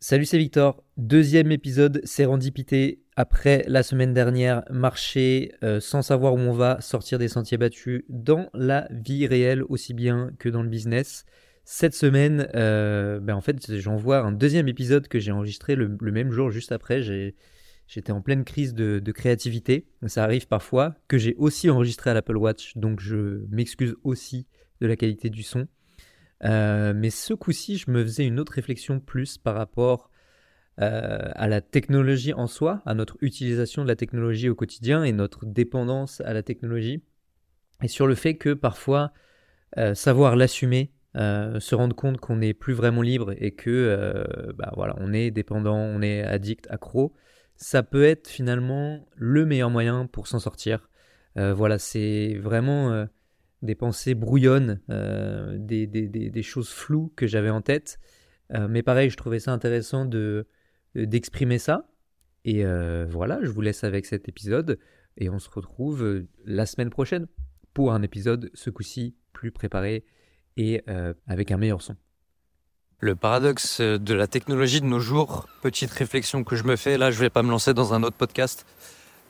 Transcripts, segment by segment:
Salut, c'est Victor. Deuxième épisode sérendipité. Après la semaine dernière, marcher euh, sans savoir où on va, sortir des sentiers battus dans la vie réelle aussi bien que dans le business. Cette semaine, euh, ben en fait, j'envoie un deuxième épisode que j'ai enregistré le, même jour, juste après. J'étais en pleine crise de, de, créativité. Ça arrive parfois. Que j'ai aussi enregistré à l'Apple Watch, donc je m'excuse aussi de la qualité du son. Euh, mais ce coup-ci, je me faisais une autre réflexion plus par rapport euh, à la technologie en soi, à notre utilisation de la technologie au quotidien et notre dépendance à la technologie, et sur le fait que parfois, euh, savoir l'assumer, se rendre compte qu'on n'est plus vraiment libre et que bah voilà, on est dépendant, on est addict, accro, ça peut être finalement le meilleur moyen pour s'en sortir. voilà, c'est vraiment des pensées brouillonnes, euh, des, des, des, choses floues que j'avais en tête. Euh, mais pareil, je trouvais ça intéressant de d'exprimer ça. Et euh, voilà, je vous laisse avec cet épisode. Et on se retrouve la semaine prochaine pour un épisode, ce coup-ci, plus préparé et avec un meilleur son. Le paradoxe de la technologie de nos jours, petite réflexion que je me fais, là je vais pas me lancer dans un autre podcast,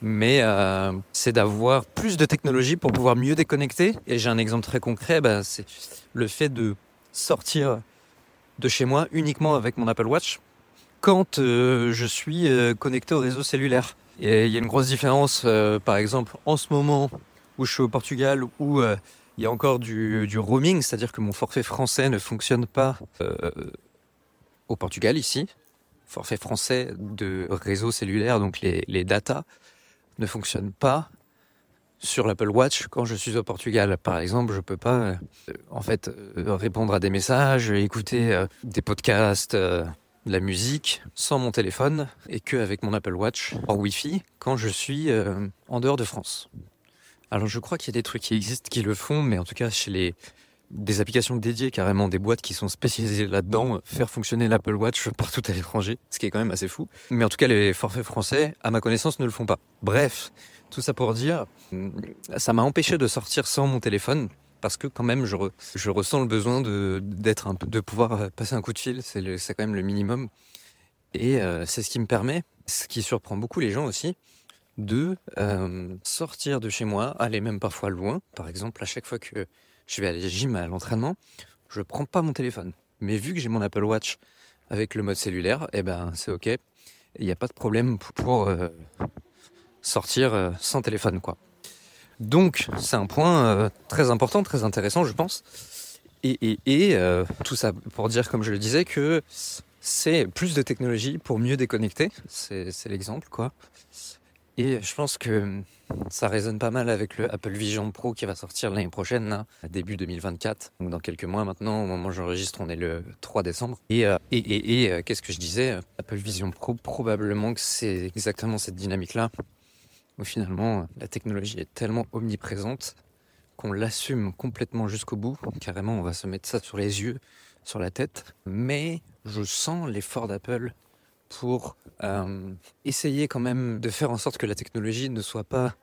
mais euh, c'est d'avoir plus de technologie pour pouvoir mieux déconnecter. Et j'ai un exemple très concret, bah, c'est le fait de sortir de chez moi uniquement avec mon Apple Watch quand euh, je suis euh, connecté au réseau cellulaire. Et il y a une grosse différence, par exemple, en ce moment où je suis au Portugal, où il y a encore du, roaming, c'est-à-dire que mon forfait français ne fonctionne pas au Portugal ici. Forfait français de réseau cellulaire, donc les, les datas ne fonctionne pas sur l'Apple Watch quand je suis au Portugal. Par exemple, je peux pas euh, en fait euh, répondre à des messages, écouter euh, des podcasts, de la musique sans mon téléphone et que avec mon Apple Watch en Wi-Fi quand je suis en dehors de France. Alors je crois qu'il y a des trucs qui existent qui le font, mais en tout cas chez les des applications dédiées, carrément des boîtes qui sont spécialisées là-dedans, faire fonctionner l'Apple Watch partout à l'étranger, ce qui est quand même assez fou. Mais en tout cas, les forfaits français, à ma connaissance, ne le font pas. Bref, tout ça pour dire, ça m'a empêché de sortir sans mon téléphone parce que quand même, je, je ressens le besoin de d'être un peu, de pouvoir passer un coup de fil. C'est quand même le minimum. Et euh, c'est ce qui me permet, ce qui surprend beaucoup les gens aussi, de euh, sortir de chez moi, aller même parfois loin. Par exemple, à chaque fois que je vais à la gym, à l'entraînement, je prends pas mon téléphone. Mais vu que j'ai mon Apple Watch avec le mode cellulaire, eh ben c'est ok. Il n'y a pas de problème pour euh, sortir euh, sans téléphone, quoi. Donc c'est un point euh, très important, très intéressant, je pense. Et, et tout ça pour dire, comme je le disais, que c'est plus de technologie pour mieux déconnecter. C'est l'exemple, quoi. Et je pense que ça résonne pas mal avec le Apple Vision Pro qui va sortir l'année prochaine, début 2024. Donc dans quelques mois maintenant, au moment où j'enregistre, on est le 3 décembre. Et, euh, et euh, qu'est-ce que je disais Apple Vision Pro, probablement que c'est exactement cette dynamique-là, où finalement la technologie est tellement omniprésente qu'on l'assume complètement jusqu'au bout. Carrément, on va se mettre ça sur les yeux, sur la tête. Mais je sens l'effort d'Apple pour euh, essayer quand même de faire en sorte que la technologie ne soit pas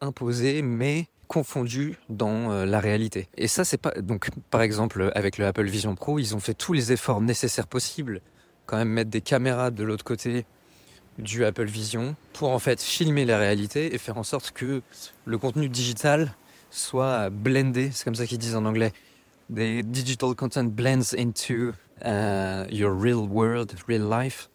imposée, mais confondue dans euh, la réalité. Et ça, c'est pas. Donc, par exemple, avec le Apple Vision Pro, ils ont fait tous les efforts nécessaires possibles, quand même mettre des caméras de l'autre côté du Apple Vision pour en fait filmer la réalité et faire en sorte que le contenu digital soit blendé, c'est comme ça qu'ils disent en anglais. The digital content blends into uh, your real world, real life.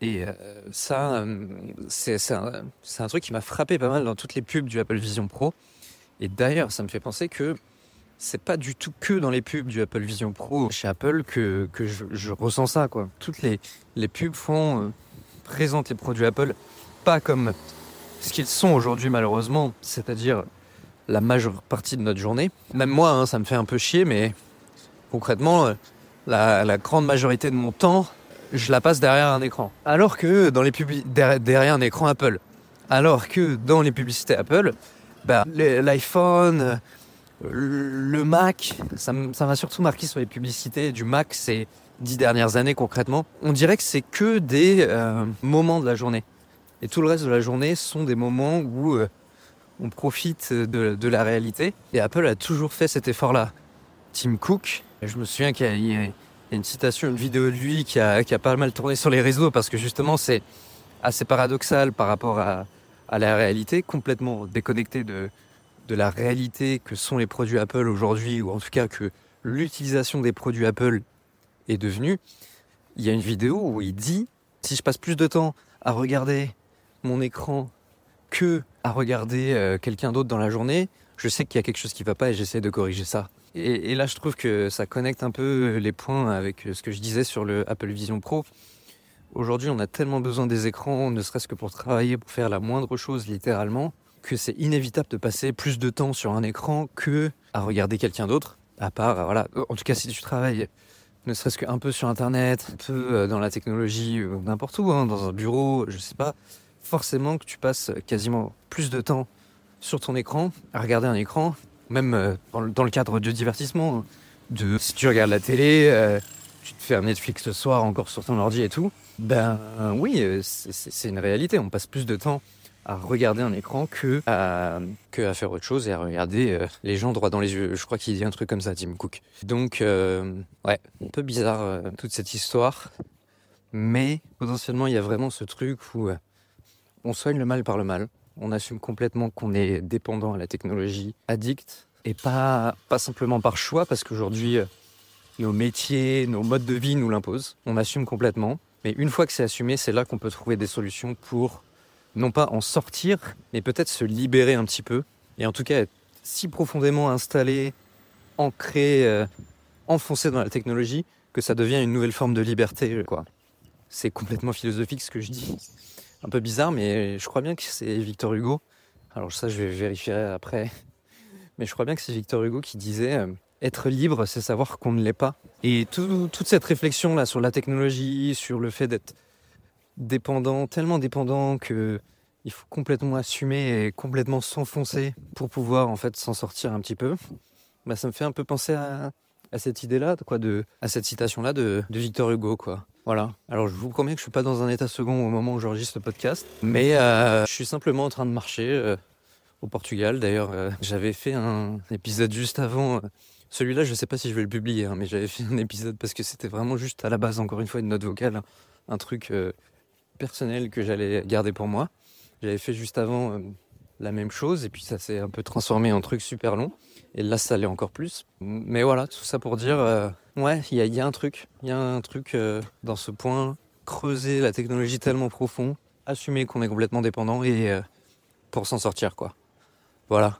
Et euh, ça, euh, c'est un, un, truc qui m'a frappé pas mal dans toutes les pubs du Apple Vision Pro. Et d'ailleurs, ça me fait penser que c'est pas du tout que dans les pubs du Apple Vision Pro chez Apple que, que je, je, ressens ça. Quoi. Toutes les, les pubs font, euh, présentent les produits Apple pas comme ce qu'ils sont aujourd'hui malheureusement, c'est-à-dire la majeure partie de notre journée. Même moi, hein, ça me fait un peu chier, mais concrètement, la, la grande majorité de mon temps, je la passe derrière un écran. Alors que dans les derrière un écran Apple. Alors que dans les publicités Apple, bah, l'iPhone, le Mac, ça m'a surtout marqué sur les publicités du Mac ces dix dernières années concrètement. On dirait que c'est que des euh, moments de la journée. Et tout le reste de la journée sont des moments où euh, on profite de, de, la réalité. Et Apple a toujours fait cet effort-là. Tim Cook, je me souviens qu'il Il une citation, une vidéo de lui qui a, pas mal tourné sur les réseaux parce que justement c'est assez paradoxal par rapport à, la réalité, complètement déconnecté de, de la réalité que sont les produits Apple aujourd'hui, ou en tout cas que l'utilisation des produits Apple est devenue. Il y a une vidéo où il dit, si je passe plus de temps à regarder mon écran que à regarder euh, quelqu'un d'autre dans la journée, je sais qu'il y a quelque chose qui va pas et j'essaie de corriger ça. Et, là, je trouve que ça connecte un peu les points avec ce que je disais sur le Apple Vision Pro. Aujourd'hui, on a tellement besoin des écrans, ne serait-ce que pour travailler, pour faire la moindre chose littéralement, que c'est inévitable de passer plus de temps sur un écran que à regarder quelqu'un d'autre. À part, voilà, en tout cas, si tu travailles ne serait-ce qu'un peu sur Internet, un peu euh, dans la technologie, n'importe où, hein, dans un bureau, je sais pas, forcément que tu passes quasiment plus de temps sur ton écran, à regarder un écran, même euh, dans le cadre de divertissement, de si tu regardes la télé, euh, tu te fais un Netflix le soir encore sur ton ordi et tout, ben oui, c'est une réalité, on passe plus de temps à regarder un écran que à, que à faire autre chose et à regarder euh, les gens droit dans les yeux. Je crois qu'il dit un truc comme ça, Tim Cook. Donc, euh, ouais, un peu bizarre euh, toute cette histoire. Mais potentiellement, il y a vraiment ce truc où on soigne le mal par le mal. On assume complètement qu'on est dépendant à la technologie, addict, et pas, simplement par choix, parce qu'aujourd'hui, nos métiers, nos modes de vie nous l'imposent. On assume complètement. Mais une fois que c'est assumé, c'est là qu'on peut trouver des solutions pour non pas en sortir, mais peut-être se libérer un petit peu. Et en tout cas, être si profondément installé, ancré, euh, enfoncé dans la technologie, que ça devient une nouvelle forme de liberté. Quoi. C'est complètement philosophique ce que je dis. Un peu bizarre, mais je crois bien que c'est Victor Hugo. Alors ça, je vais vérifier après. Mais je crois bien que c'est Victor Hugo qui disait euh, être libre, c'est savoir qu'on ne l'est pas. Et toute cette réflexion là sur la technologie, sur le fait d'être dépendant, tellement dépendant que il faut complètement assumer et complètement s'enfoncer pour pouvoir en fait s'en sortir un petit peu. Bah, ça me fait un peu penser à, cette idée-là, quoi, de, à cette citation-là de, de, Victor Hugo, quoi. Voilà. Alors je vous promets que je suis pas dans un état second au moment où j'enregistre le podcast, mais euh, je suis simplement en train de marcher euh, au Portugal. D'ailleurs, euh, j'avais fait un épisode juste avant. Celui-là, je sais pas si je vais le publier, hein, mais j'avais fait un épisode parce que c'était vraiment juste à la base, encore une fois, une note vocale, un truc personnel que j'allais garder pour moi. J'avais fait juste avant la même chose et puis ça s'est un peu transformé en truc super long. Et là, ça allait encore plus. Mais voilà, tout ça pour dire, euh, ouais, il y, a, un truc, il y a un truc euh, dans ce point, creuser la technologie tellement profond, assumer qu'on est complètement dépendant et pour s'en sortir, quoi. Voilà.